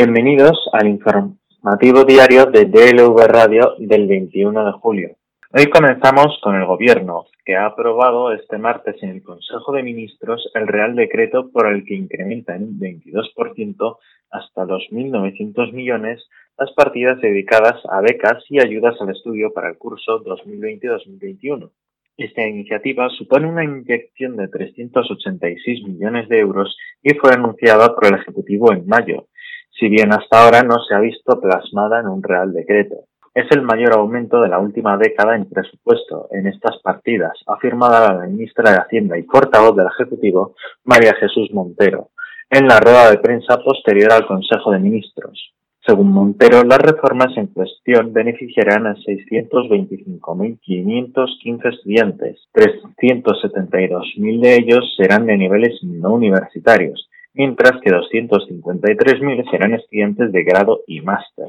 Bienvenidos al informativo diario de DLV Radio del 21 de julio. Hoy comenzamos con el Gobierno, que ha aprobado este martes en el Consejo de Ministros el Real Decreto por el que incrementa en un 22% hasta 2.900 millones las partidas dedicadas a becas y ayudas al estudio para el curso 2020-2021. Esta iniciativa supone una inyección de 386 millones de euros y fue anunciada por el Ejecutivo en mayo, si bien hasta ahora no se ha visto plasmada en un real decreto. Es el mayor aumento de la última década en presupuesto en estas partidas, afirmada la ministra de Hacienda y portavoz del Ejecutivo, María Jesús Montero, en la rueda de prensa posterior al Consejo de Ministros. Según Montero, las reformas en cuestión beneficiarán a 625.515 estudiantes. 372.000 de ellos serán de niveles no universitarios, mientras que 253.000 serán estudiantes de grado y máster.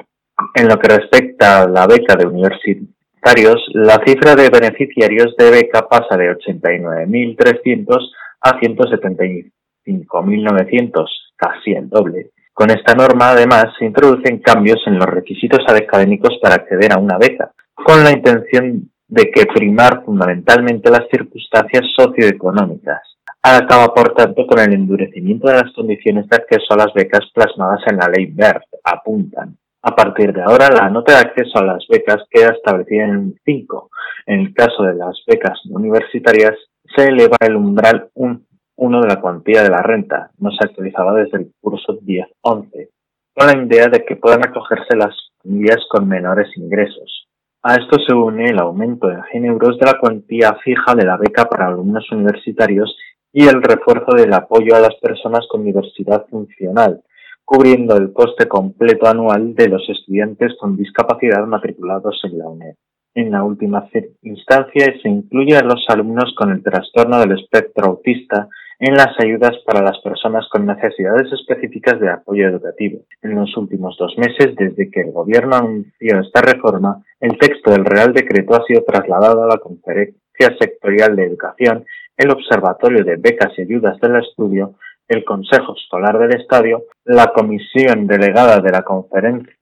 En lo que respecta a la beca de universitarios, la cifra de beneficiarios de beca pasa de 89.300 a 175.900, casi el doble. Con esta norma, además, se introducen cambios en los requisitos académicos para acceder a una beca, con la intención de que primar fundamentalmente las circunstancias socioeconómicas. Acaba, por tanto, con el endurecimiento de las condiciones de acceso a las becas plasmadas en la ley BERT, apuntan. A partir de ahora, la nota de acceso a las becas queda establecida en un 5. En el caso de las becas universitarias, se eleva el umbral un uno de la cuantía de la renta, no se actualizaba desde el curso 10-11, con la idea de que puedan acogerse las familias con menores ingresos. A esto se une el aumento de 100 euros de la cuantía fija de la beca para alumnos universitarios y el refuerzo del apoyo a las personas con diversidad funcional, cubriendo el coste completo anual de los estudiantes con discapacidad matriculados en la UNED. En la última instancia se incluye a los alumnos con el trastorno del espectro autista en las ayudas para las personas con necesidades específicas de apoyo educativo. En los últimos dos meses, desde que el Gobierno anunció esta reforma, el texto del Real Decreto ha sido trasladado a la Conferencia Sectorial de Educación, el Observatorio de Becas y Ayudas del Estudio, el Consejo Escolar del Estadio, la Comisión Delegada de la Conferencia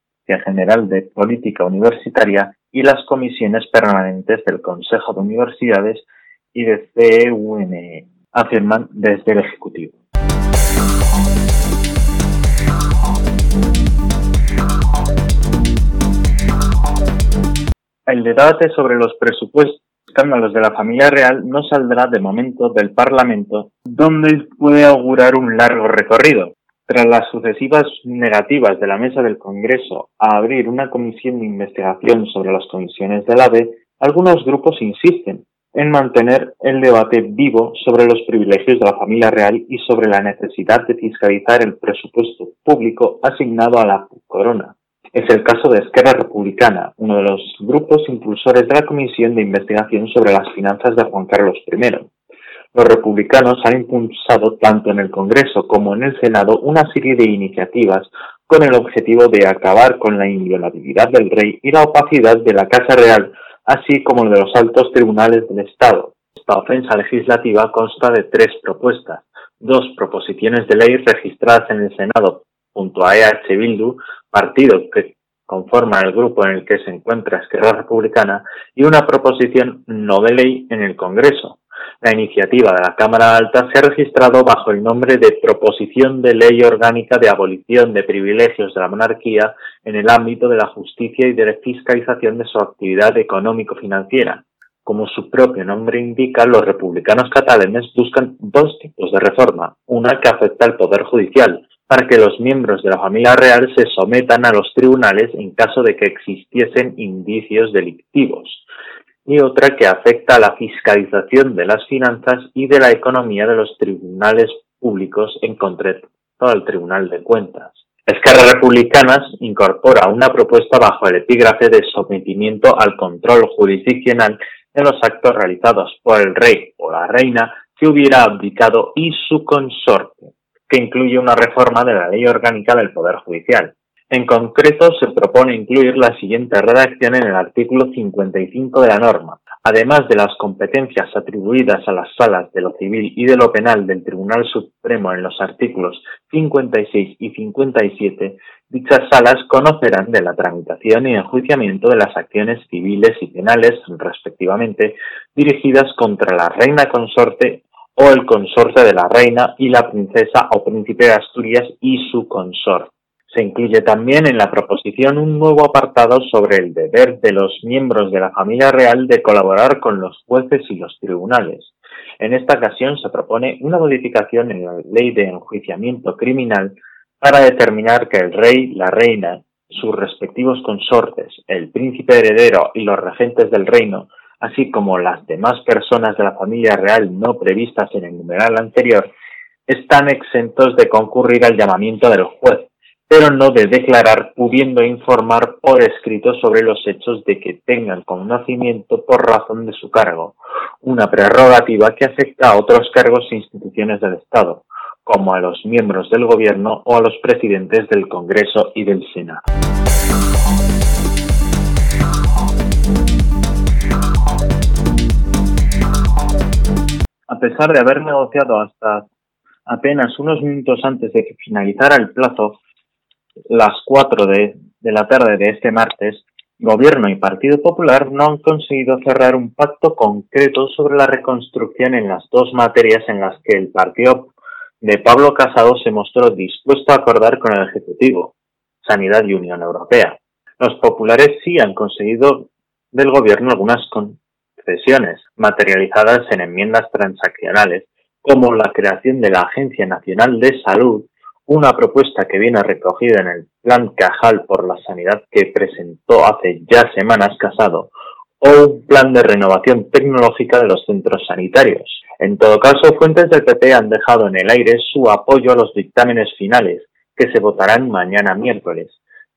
General de Política Universitaria y las comisiones permanentes del Consejo de Universidades y de CUNE afirman desde el Ejecutivo. El debate sobre los presupuestos escándalos de la familia real no saldrá de momento del Parlamento, donde puede augurar un largo recorrido. Tras las sucesivas negativas de la mesa del Congreso a abrir una comisión de investigación sobre las comisiones del AVE, algunos grupos insisten en mantener el debate vivo sobre los privilegios de la familia real y sobre la necesidad de fiscalizar el presupuesto público asignado a la corona. Es el caso de Esquerra Republicana, uno de los grupos impulsores de la Comisión de Investigación sobre las Finanzas de Juan Carlos I. Los republicanos han impulsado tanto en el Congreso como en el Senado una serie de iniciativas con el objetivo de acabar con la inviolabilidad del rey y la opacidad de la Casa Real así como de los altos tribunales del Estado. Esta ofensa legislativa consta de tres propuestas, dos proposiciones de ley registradas en el Senado junto a EH Bildu, partido que conforma el grupo en el que se encuentra Esquerra Republicana, y una proposición no de ley en el Congreso. La iniciativa de la Cámara Alta se ha registrado bajo el nombre de Proposición de Ley Orgánica de Abolición de Privilegios de la Monarquía en el ámbito de la justicia y de la fiscalización de su actividad económico-financiera. Como su propio nombre indica, los republicanos catalanes buscan dos tipos de reforma. Una que afecta al Poder Judicial, para que los miembros de la familia real se sometan a los tribunales en caso de que existiesen indicios delictivos y otra que afecta a la fiscalización de las finanzas y de la economía de los tribunales públicos, en concreto al Tribunal de Cuentas. Esquerra Republicanas incorpora una propuesta bajo el epígrafe de sometimiento al control jurisdiccional de los actos realizados por el rey o la reina que hubiera abdicado y su consorte, que incluye una reforma de la ley orgánica del Poder Judicial. En concreto, se propone incluir la siguiente redacción en el artículo 55 de la norma. además de las competencias atribuidas a las salas de lo civil y de lo penal del Tribunal Supremo en los artículos 56 y 57, dichas salas conocerán de la tramitación y enjuiciamiento de las acciones civiles y penales, respectivamente, dirigidas contra la reina consorte o el consorte de la reina y la princesa o príncipe de Asturias y su consorte. Se incluye también en la proposición un nuevo apartado sobre el deber de los miembros de la familia real de colaborar con los jueces y los tribunales. En esta ocasión se propone una modificación en la ley de enjuiciamiento criminal para determinar que el rey, la reina, sus respectivos consortes, el príncipe heredero y los regentes del reino, así como las demás personas de la familia real no previstas en el numeral anterior, están exentos de concurrir al llamamiento del juez, pero no de declarar pudiendo informar por escrito sobre los hechos de que tengan conocimiento por razón de su cargo, una prerrogativa que afecta a otros cargos e instituciones del Estado, como a los miembros del Gobierno o a los presidentes del Congreso y del Senado. A pesar de haber negociado hasta apenas unos minutos antes de que finalizara el plazo, las 4 de, de la tarde de este martes, Gobierno y Partido Popular no han conseguido cerrar un pacto concreto sobre la reconstrucción en las dos materias en las que el partido de Pablo Casado se mostró dispuesto a acordar con el Ejecutivo, Sanidad y Unión Europea. Los populares sí han conseguido del Gobierno algunas concesiones materializadas en enmiendas transaccionales, como la creación de la Agencia Nacional de Salud una propuesta que viene recogida en el Plan Cajal por la Sanidad que presentó hace ya semanas Casado, o un plan de renovación tecnológica de los centros sanitarios. En todo caso, fuentes del PP han dejado en el aire su apoyo a los dictámenes finales, que se votarán mañana miércoles.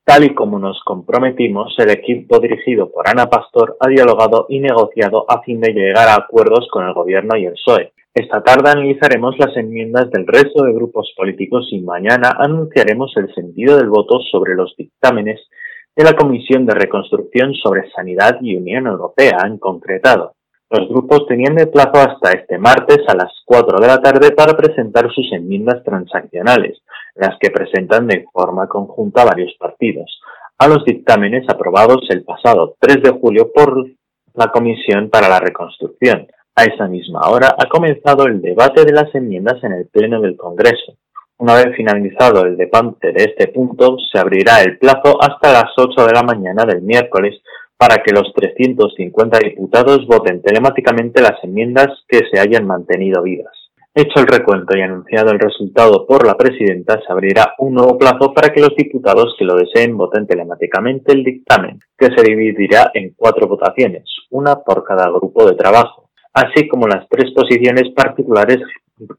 Tal y como nos comprometimos, el equipo dirigido por Ana Pastor ha dialogado y negociado a fin de llegar a acuerdos con el Gobierno y el PSOE. Esta tarde analizaremos las enmiendas del resto de grupos políticos y mañana anunciaremos el sentido del voto sobre los dictámenes de la Comisión de Reconstrucción sobre Sanidad y Unión Europea en concretado. Los grupos tenían de plazo hasta este martes a las 4 de la tarde para presentar sus enmiendas transaccionales, las que presentan de forma conjunta varios partidos, a los dictámenes aprobados el pasado 3 de julio por la Comisión para la Reconstrucción. A esa misma hora ha comenzado el debate de las enmiendas en el Pleno del Congreso. Una vez finalizado el debate de este punto, se abrirá el plazo hasta las 8 de la mañana del miércoles para que los 350 diputados voten telemáticamente las enmiendas que se hayan mantenido vivas. Hecho el recuento y anunciado el resultado por la presidenta, se abrirá un nuevo plazo para que los diputados que lo deseen voten telemáticamente el dictamen, que se dividirá en cuatro votaciones, una por cada grupo de trabajo así como las tres posiciones particulares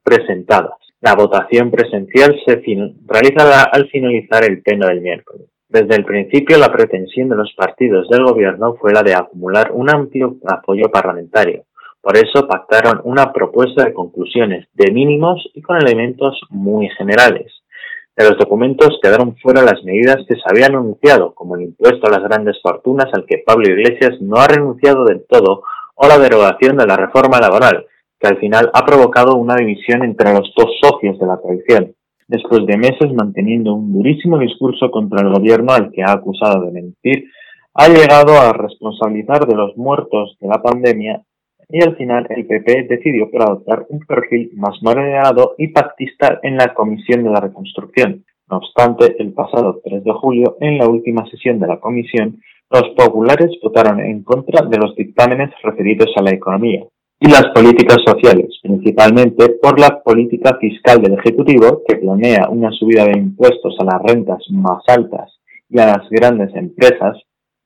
presentadas. La votación presencial se realizará al finalizar el pleno del miércoles. Desde el principio, la pretensión de los partidos del gobierno fue la de acumular un amplio apoyo parlamentario. Por eso pactaron una propuesta de conclusiones de mínimos y con elementos muy generales. De los documentos quedaron fuera las medidas que se habían anunciado, como el impuesto a las grandes fortunas al que Pablo Iglesias no ha renunciado del todo o la derogación de la reforma laboral, que al final ha provocado una división entre los dos socios de la coalición, después de meses manteniendo un durísimo discurso contra el gobierno al que ha acusado de mentir, ha llegado a responsabilizar de los muertos de la pandemia y al final el PP decidió por adoptar un perfil más moderado y pactista en la Comisión de la Reconstrucción. No obstante, el pasado 3 de julio, en la última sesión de la comisión, los populares votaron en contra de los dictámenes referidos a la economía y las políticas sociales, principalmente por la política fiscal del Ejecutivo, que planea una subida de impuestos a las rentas más altas y a las grandes empresas,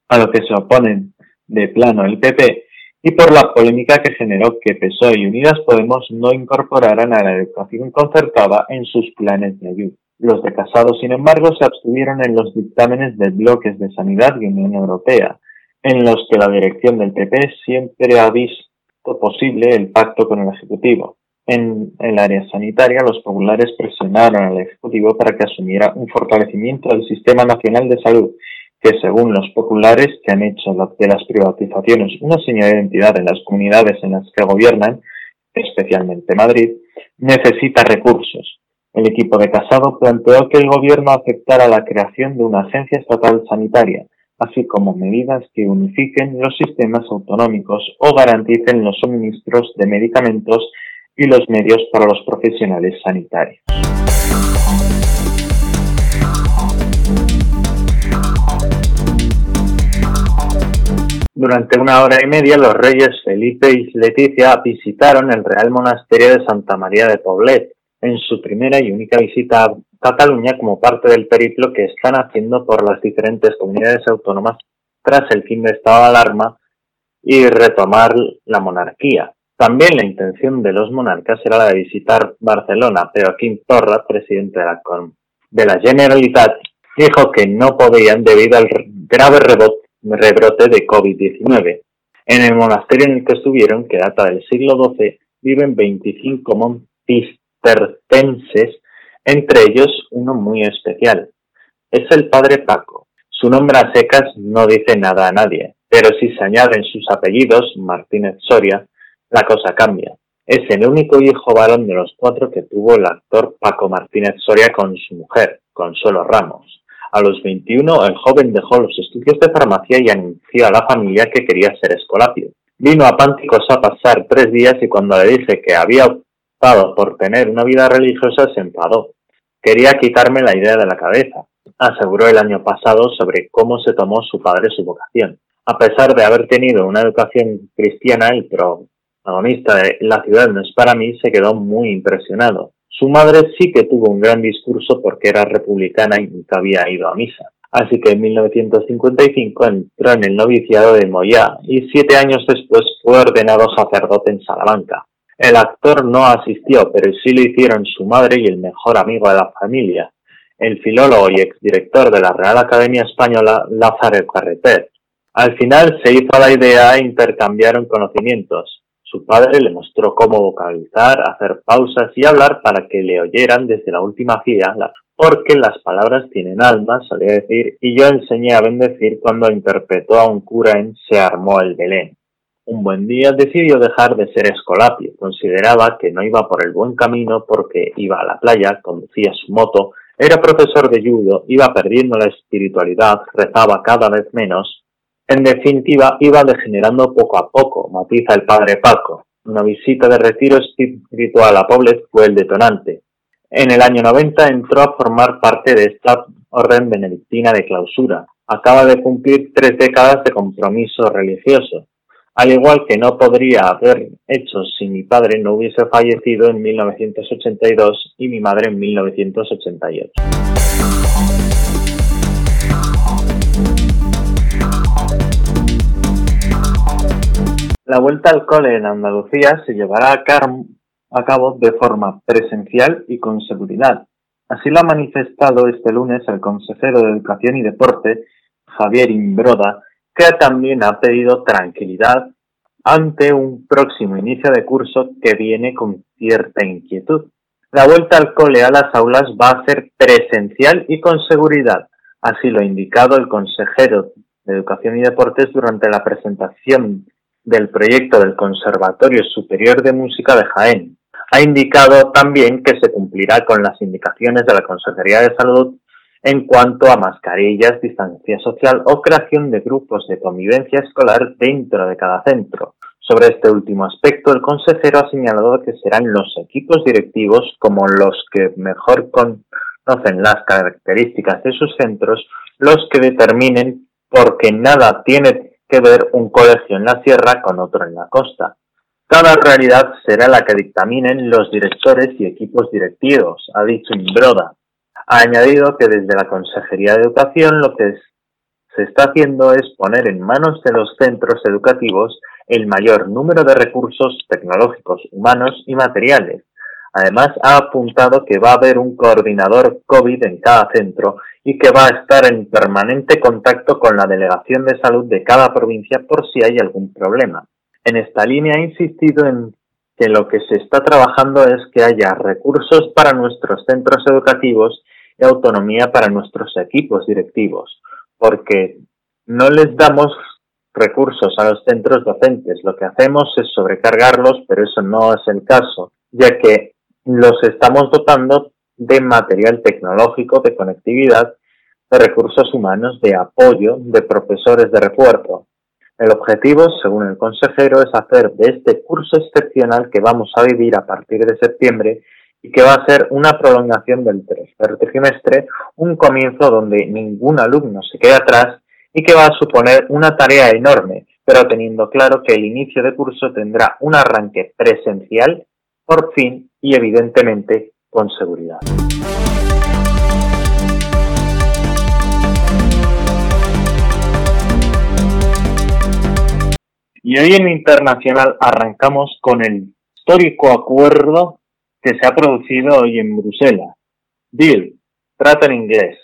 a lo que se oponen de plano el PP, y por la polémica que generó que PSOE y Unidas Podemos no incorporaran a la educación concertada en sus planes de ayuda. Los de Casado, sin embargo, se abstuvieron en los dictámenes de bloques de Sanidad y Unión Europea, en los que la dirección del PP siempre ha visto posible el pacto con el Ejecutivo. En el área sanitaria, los populares presionaron al Ejecutivo para que asumiera un fortalecimiento del Sistema Nacional de Salud, que según los populares que han hecho de las privatizaciones una señal de identidad en las comunidades en las que gobiernan, especialmente Madrid, necesita recursos. El equipo de Casado planteó que el gobierno aceptara la creación de una agencia estatal sanitaria, así como medidas que unifiquen los sistemas autonómicos o garanticen los suministros de medicamentos y los medios para los profesionales sanitarios. Durante una hora y media, los reyes Felipe y Leticia visitaron el Real Monasterio de Santa María de Poblet, en su primera y única visita a Cataluña como parte del periplo que están haciendo por las diferentes comunidades autónomas tras el fin de estado de alarma y retomar la monarquía. También la intención de los monarcas era la de visitar Barcelona, pero Joaquín Torra, presidente de la, de la Generalitat, dijo que no podían debido al grave rebote rebrote de COVID-19. En el monasterio en el que estuvieron, que data del siglo XII, viven 25 montistercenses, entre ellos uno muy especial. Es el padre Paco. Su nombre a secas no dice nada a nadie, pero si se añaden sus apellidos, Martínez Soria, la cosa cambia. Es el único hijo varón de los cuatro que tuvo el actor Paco Martínez Soria con su mujer, Consuelo Ramos. A los 21, el joven dejó los estudios de farmacia y anunció a la familia que quería ser escolapio. Vino a Pánticos a pasar tres días y cuando le dije que había optado por tener una vida religiosa se enfadó. Quería quitarme la idea de la cabeza, aseguró el año pasado sobre cómo se tomó su padre su vocación. A pesar de haber tenido una educación cristiana, y protagonista de La ciudad no es para mí se quedó muy impresionado. Su madre sí que tuvo un gran discurso porque era republicana y nunca había ido a misa. Así que en 1955 entró en el noviciado de Moyá y siete años después fue ordenado sacerdote en Salamanca. El actor no asistió, pero sí lo hicieron su madre y el mejor amigo de la familia, el filólogo y exdirector de la Real Academia Española, Lázaro Carreter. Al final se hizo la idea e intercambiaron conocimientos. Su padre le mostró cómo vocalizar, hacer pausas y hablar para que le oyeran desde la última fila, porque las palabras tienen alma, solía decir, y yo enseñé a bendecir cuando interpretó a un cura en Se armó el Belén. Un buen día decidió dejar de ser escolapio, consideraba que no iba por el buen camino porque iba a la playa, conducía su moto, era profesor de judo, iba perdiendo la espiritualidad, rezaba cada vez menos en definitiva, iba degenerando poco a poco, matiza el padre Paco. Una visita de retiro espiritual a Poblet fue el detonante. En el año 90 entró a formar parte de esta orden benedictina de clausura. Acaba de cumplir tres décadas de compromiso religioso, al igual que no podría haber hecho si mi padre no hubiese fallecido en 1982 y mi madre en 1988. La vuelta al cole en Andalucía se llevará a, cabo de forma presencial y con seguridad. Así lo ha manifestado este lunes el consejero de Educación y Deporte, Javier Imbroda, que también ha pedido tranquilidad ante un próximo inicio de curso que viene con cierta inquietud. La vuelta al cole a las aulas va a ser presencial y con seguridad, así lo ha indicado el consejero de Educación y Deportes durante la presentación del proyecto del Conservatorio Superior de Música de Jaén. Ha indicado también que se cumplirá con las indicaciones de la Consejería de Salud en cuanto a mascarillas, distancia social o creación de grupos de convivencia escolar dentro de cada centro. Sobre este último aspecto, el consejero ha señalado que serán los equipos directivos como los que mejor conocen las características de sus centros los que determinen porque nada tiene que ver un colegio en la sierra con otro en la costa. Cada realidad será la que dictaminen los directores y equipos directivos, ha dicho Imbroda. Ha añadido que desde la Consejería de Educación lo que se está haciendo es poner en manos de los centros educativos el mayor número de recursos tecnológicos, humanos y materiales. Además, ha apuntado que va a haber un coordinador COVID en cada centro y que va a estar en permanente contacto con la Delegación de Salud de cada provincia por si hay algún problema. En esta línea ha insistido en que lo que se está trabajando es que haya recursos para nuestros centros educativos y autonomía para nuestros equipos directivos. porque no les damos recursos a los centros docentes. Lo que hacemos es sobrecargarlos, pero eso no es el caso, ya que los estamos dotando de material tecnológico, de conectividad, de recursos humanos, de apoyo, de profesores de refuerzo. El objetivo, según el consejero, es hacer de este curso excepcional que vamos a vivir a partir de septiembre y que va a ser una prolongación del tercer trimestre, un comienzo donde ningún alumno se quede atrás y que va a suponer una tarea enorme, pero teniendo claro que el inicio de curso tendrá un arranque presencial, por fin y evidentemente con seguridad. Y hoy en Internacional arrancamos con el histórico acuerdo que se ha producido hoy en Bruselas. Deal, trato en inglés.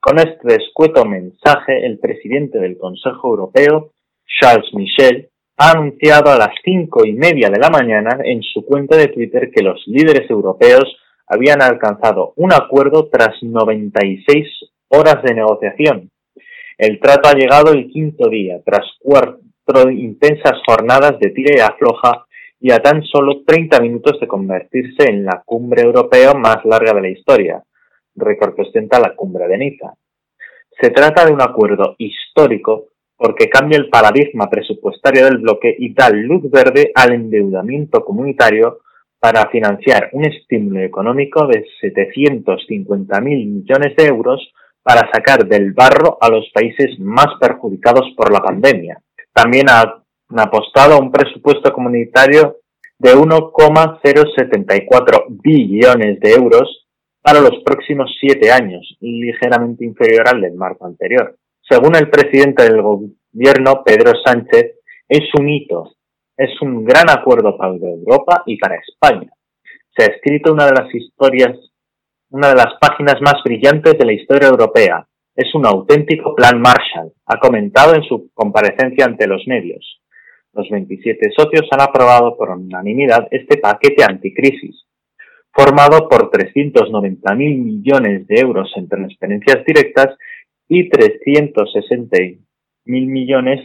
Con este escueto mensaje, el presidente del Consejo Europeo, Charles Michel, ha anunciado a las cinco y media de la mañana en su cuenta de Twitter que los líderes europeos habían alcanzado un acuerdo tras 96 horas de negociación. El trato ha llegado el quinto día, tras cuatro intensas jornadas de tira y afloja y a tan solo 30 minutos de convertirse en la cumbre europea más larga de la historia, récord que ostenta la cumbre de Niza. Se trata de un acuerdo histórico porque cambia el paradigma presupuestario del bloque y da luz verde al endeudamiento comunitario para financiar un estímulo económico de 750.000 millones de euros para sacar del barro a los países más perjudicados por la pandemia. También ha apostado a un presupuesto comunitario de 1,074 billones de euros para los próximos siete años, ligeramente inferior al del marco anterior. Según el presidente del gobierno, Pedro Sánchez, es un hito, es un gran acuerdo para Europa y para España. Se ha escrito una de las historias, una de las páginas más brillantes de la historia europea. Es un auténtico plan Marshall, ha comentado en su comparecencia ante los medios. Los 27 socios han aprobado por unanimidad este paquete anticrisis, formado por 390.000 millones de euros en transferencias directas y 360.000 millones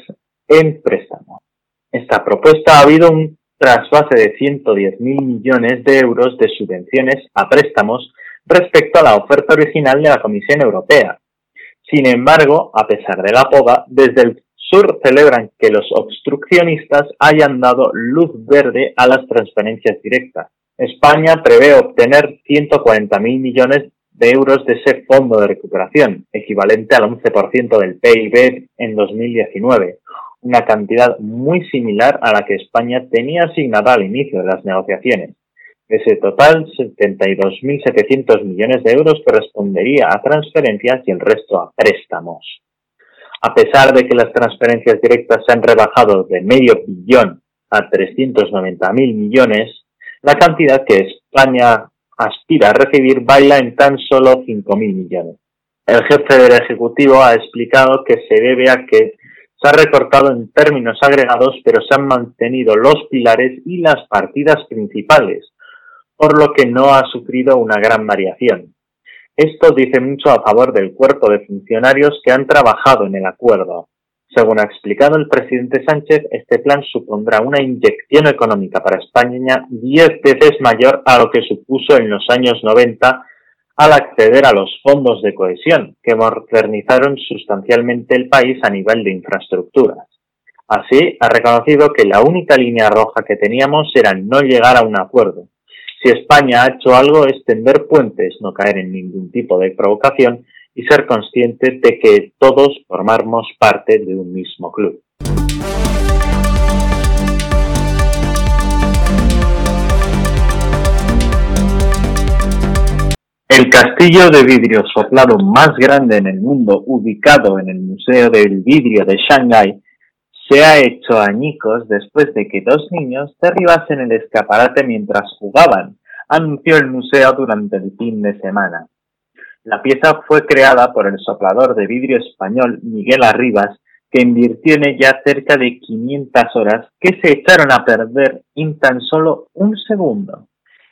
en préstamo. Esta propuesta ha habido un trasvase de 110.000 millones de euros de subvenciones a préstamos respecto a la oferta original de la Comisión Europea. Sin embargo, a pesar de la poda, desde el sur celebran que los obstruccionistas hayan dado luz verde a las transferencias directas. España prevé obtener 140.000 millones de euros de ese fondo de recuperación, equivalente al 11% del PIB en 2019, una cantidad muy similar a la que España tenía asignada al inicio de las negociaciones. Ese total, 72.700 millones de euros correspondería a transferencias y el resto a préstamos. A pesar de que las transferencias directas se han rebajado de medio billón a 390.000 millones, la cantidad que España aspira a recibir baila en tan solo 5.000 millones. El jefe del Ejecutivo ha explicado que se debe a que se ha recortado en términos agregados, pero se han mantenido los pilares y las partidas principales, por lo que no ha sufrido una gran variación. Esto dice mucho a favor del cuerpo de funcionarios que han trabajado en el acuerdo. Según ha explicado el presidente Sánchez, este plan supondrá una inyección económica para España diez veces mayor a lo que supuso en los años 90 al acceder a los fondos de cohesión, que modernizaron sustancialmente el país a nivel de infraestructuras. Así, ha reconocido que la única línea roja que teníamos era no llegar a un acuerdo. Si España ha hecho algo es tender puentes, no caer en ningún tipo de provocación y ser consciente de que todos formamos parte de un mismo club. El castillo de vidrio soplado más grande en el mundo, ubicado en el Museo del Vidrio de Shanghái, se ha hecho añicos después de que dos niños derribasen el escaparate mientras jugaban, anunció el museo durante el fin de semana. La pieza fue creada por el soplador de vidrio español Miguel Arribas, que invirtió en ella cerca de 500 horas que se echaron a perder en tan solo un segundo.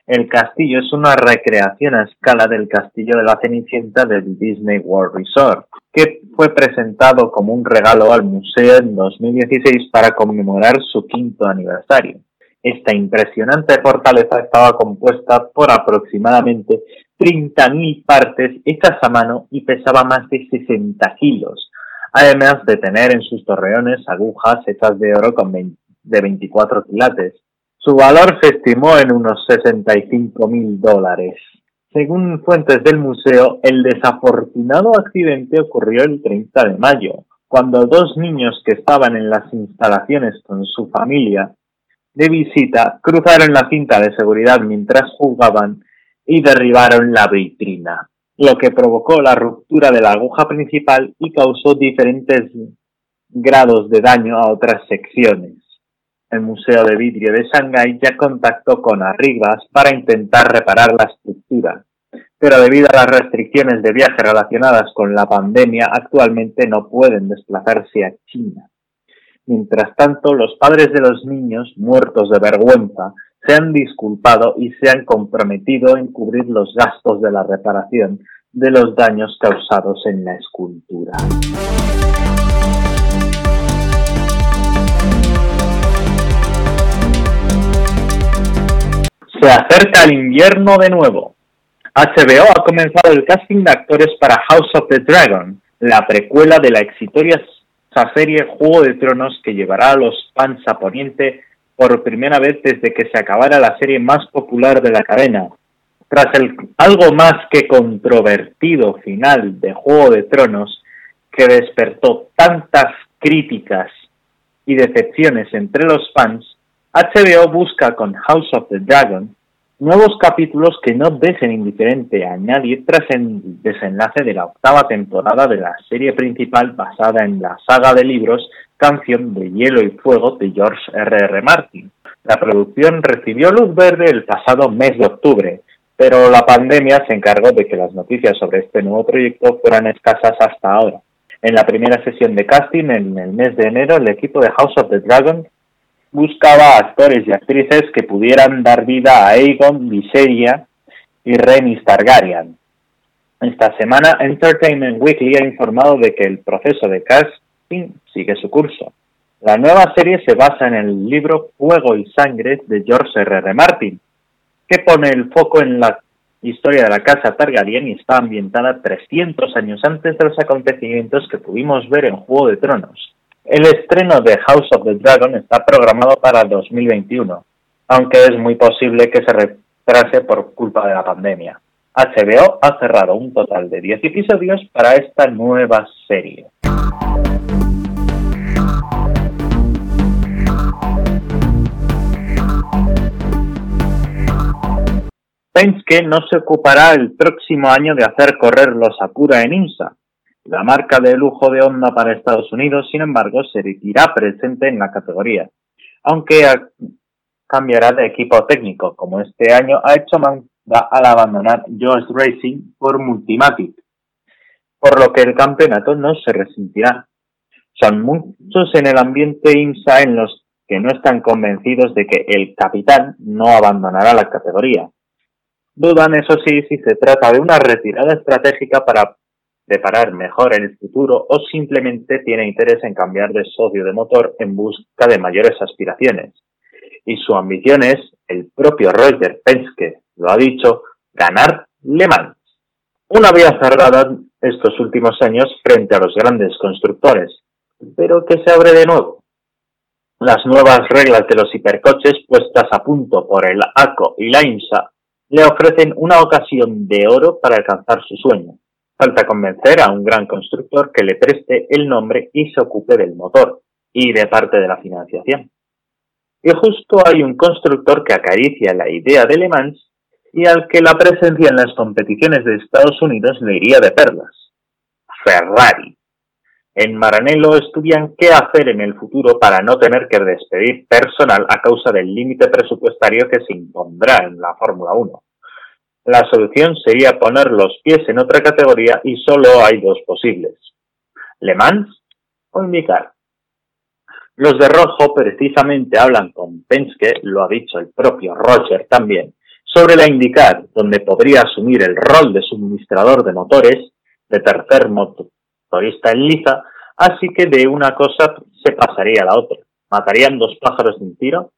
El castillo es una recreación a escala del castillo de la Cenicienta del Disney World Resort, que fue presentado como un regalo al museo en 2016 para conmemorar su quinto aniversario. Esta impresionante fortaleza estaba compuesta por aproximadamente 30.000 partes hechas a mano y pesaba más de 60 kilos, además de tener en sus torreones agujas hechas de oro con de 24 quilates. Su valor se estimó en unos 65 mil dólares. Según fuentes del museo, el desafortunado accidente ocurrió el 30 de mayo, cuando dos niños que estaban en las instalaciones con su familia de visita cruzaron la cinta de seguridad mientras jugaban y derribaron la vitrina, lo que provocó la ruptura de la aguja principal y causó diferentes grados de daño a otras secciones. El Museo de Vidrio de Shanghái ya contactó con Arribas para intentar reparar la estructura, pero debido a las restricciones de viaje relacionadas con la pandemia, actualmente no pueden desplazarse a China. Mientras tanto, los padres de los niños, muertos de vergüenza, se han disculpado y se han comprometido en cubrir los gastos de la reparación de los daños causados en la escultura. Se acerca el invierno de nuevo. HBO ha comenzado el casting de actores para House of the Dragon, la precuela de la exitosa serie Juego de Tronos que llevará a los fans Poniente por primera vez desde que se acabara la serie más popular de la cadena. Tras el algo más que controvertido final de Juego de Tronos, que despertó tantas críticas y decepciones entre los fans, HBO busca con House of the Dragon nuevos capítulos que no dejen indiferente a nadie tras el desenlace de la octava temporada de la serie principal basada en la saga de libros Canción de Hielo y Fuego de George R. R. Martin. La producción recibió luz verde el pasado mes de octubre, pero la pandemia se encargó de que las noticias sobre este nuevo proyecto fueran escasas hasta ahora. En la primera sesión de casting en el mes de enero, el equipo de House of the Dragon buscaba actores y actrices que pudieran dar vida a Aegon, Viseria y Rhaenys Targaryen. Esta semana, Entertainment Weekly ha informado de que el proceso de casting sigue su curso. La nueva serie se basa en el libro Fuego y Sangre de George R. R. Martin, que pone el foco en la historia de la casa Targaryen y está ambientada 300 años antes de los acontecimientos que pudimos ver en Juego de Tronos. El estreno de House of the Dragon está programado para 2021, aunque es muy posible que se retrase por culpa de la pandemia. HBO ha cerrado un total de 10 episodios para esta nueva serie. Penske no se ocupará el próximo año de hacer correr los Acura en INSA, la marca de lujo de Honda para Estados Unidos, sin embargo, seguirá presente en la categoría, aunque cambiará de equipo técnico, como este año ha hecho Mazda al abandonar Jones Racing por Multimatic, por lo que el campeonato no se resentirá. Son muchos en el ambiente IMSA en los que no están convencidos de que el capitán no abandonará la categoría. Dudan, eso sí, si se trata de una retirada estratégica para preparar mejor en el futuro o simplemente tiene interés en cambiar de socio de motor en busca de mayores aspiraciones. Y su ambición es, el propio Roger Penske lo ha dicho, ganar Le Mans. Una vía cerrada estos últimos años frente a los grandes constructores, pero que se abre de nuevo. Las nuevas reglas de los hipercoches puestas a punto por el ACO y la INSA le ofrecen una ocasión de oro para alcanzar su sueño Falta convencer a un gran constructor que le preste el nombre y se ocupe del motor y de parte de la financiación. Y justo hay un constructor que acaricia la idea de Le Mans y al que la presencia en las competiciones de Estados Unidos le iría de perlas. Ferrari. En Maranello estudian qué hacer en el futuro para no tener que despedir personal a causa del límite presupuestario que se impondrá en la Fórmula 1. La solución sería poner los pies en otra categoría y solo hay dos posibles. Le Mans o IndyCar. Los de rojo precisamente hablan con Penske, lo ha dicho el propio Roger también, sobre la IndyCar, donde podría asumir el rol de suministrador de motores, de tercer motorista en liza, así que de una cosa se pasaría a la otra. Matarían dos pájaros de un tiro.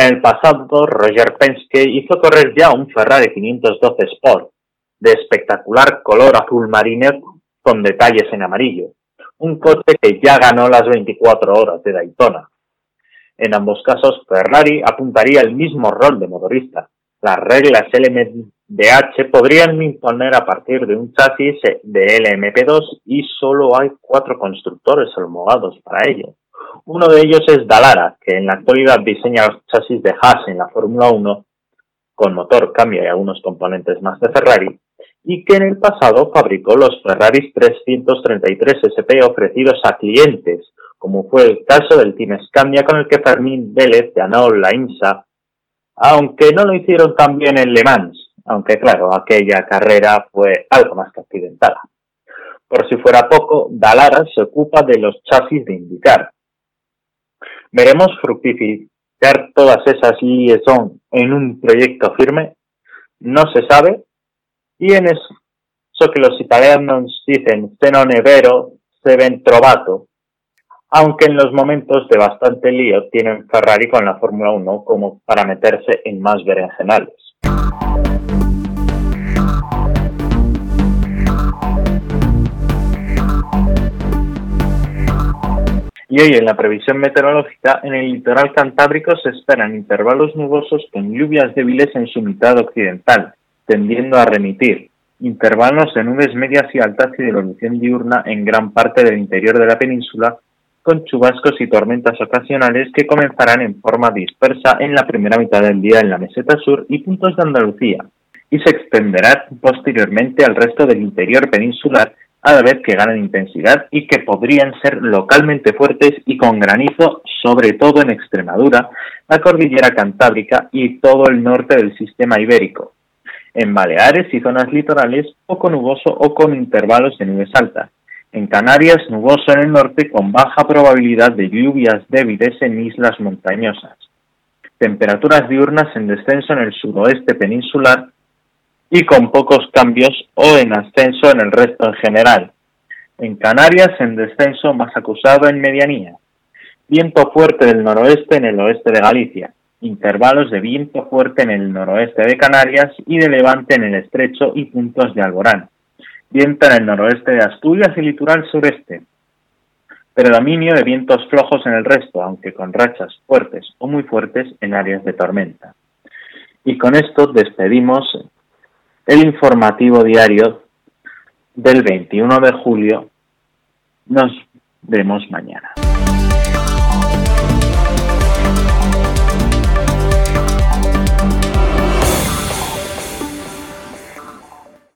En el pasado, Roger Penske hizo correr ya un Ferrari 512 Sport, de espectacular color azul marino con detalles en amarillo, un coche que ya ganó las 24 horas de Daytona. En ambos casos, Ferrari apuntaría el mismo rol de motorista. Las reglas LMDH podrían imponer a partir de un chasis de LMP2 y solo hay cuatro constructores homologados para ello. Uno de ellos es Dallara, que en la actualidad diseña los chasis de Haas en la Fórmula 1 con motor, cambio y algunos componentes más de Ferrari, y que en el pasado fabricó los Ferraris 333 SP ofrecidos a clientes, como fue el caso del Team Scandia con el que Fermín Vélez ganó la IMSA, aunque no lo hicieron tan bien en Le Mans, aunque claro, aquella carrera fue algo más que accidentada. Por si fuera poco, Dalara se ocupa de los chasis de indicar. Veremos fructificar todas esas liaison en un proyecto firme. No se sabe, y en eso que los italianos dicen se non è vero, se ven trovato, aunque en los momentos de bastante lío tienen Ferrari con la Fórmula 1 como para meterse en más berenjenales. Y hoy en la previsión meteorológica, en el litoral cantábrico se esperan intervalos nubosos con lluvias débiles en su mitad occidental, tendiendo a remitir, intervalos de nubes medias y altas y de evolución diurna en gran parte del interior de la península, con chubascos y tormentas ocasionales que comenzarán en forma dispersa en la primera mitad del día en la meseta sur y puntos de Andalucía, y se extenderá posteriormente al resto del interior peninsular a la vez que ganan intensidad y que podrían ser localmente fuertes y con granizo, sobre todo en Extremadura, la cordillera cantábrica y todo el norte del sistema ibérico, en Baleares y zonas litorales, poco nuboso o con intervalos de nubes altas. En Canarias, nuboso en el norte con baja probabilidad de lluvias débiles en islas montañosas. Temperaturas diurnas en descenso en el suroeste peninsular y con pocos cambios o en ascenso en el resto en general. En Canarias, en descenso más acusado en medianía. Viento fuerte del noroeste en el oeste de Galicia intervalos de viento fuerte en el noroeste de Canarias y de levante en el estrecho y puntos de Alborán. Viento en el noroeste de Asturias y litoral sureste. Predominio de vientos flojos en el resto, aunque con rachas fuertes o muy fuertes en áreas de tormenta. Y con esto despedimos el informativo diario del 21 de julio. Nos vemos mañana.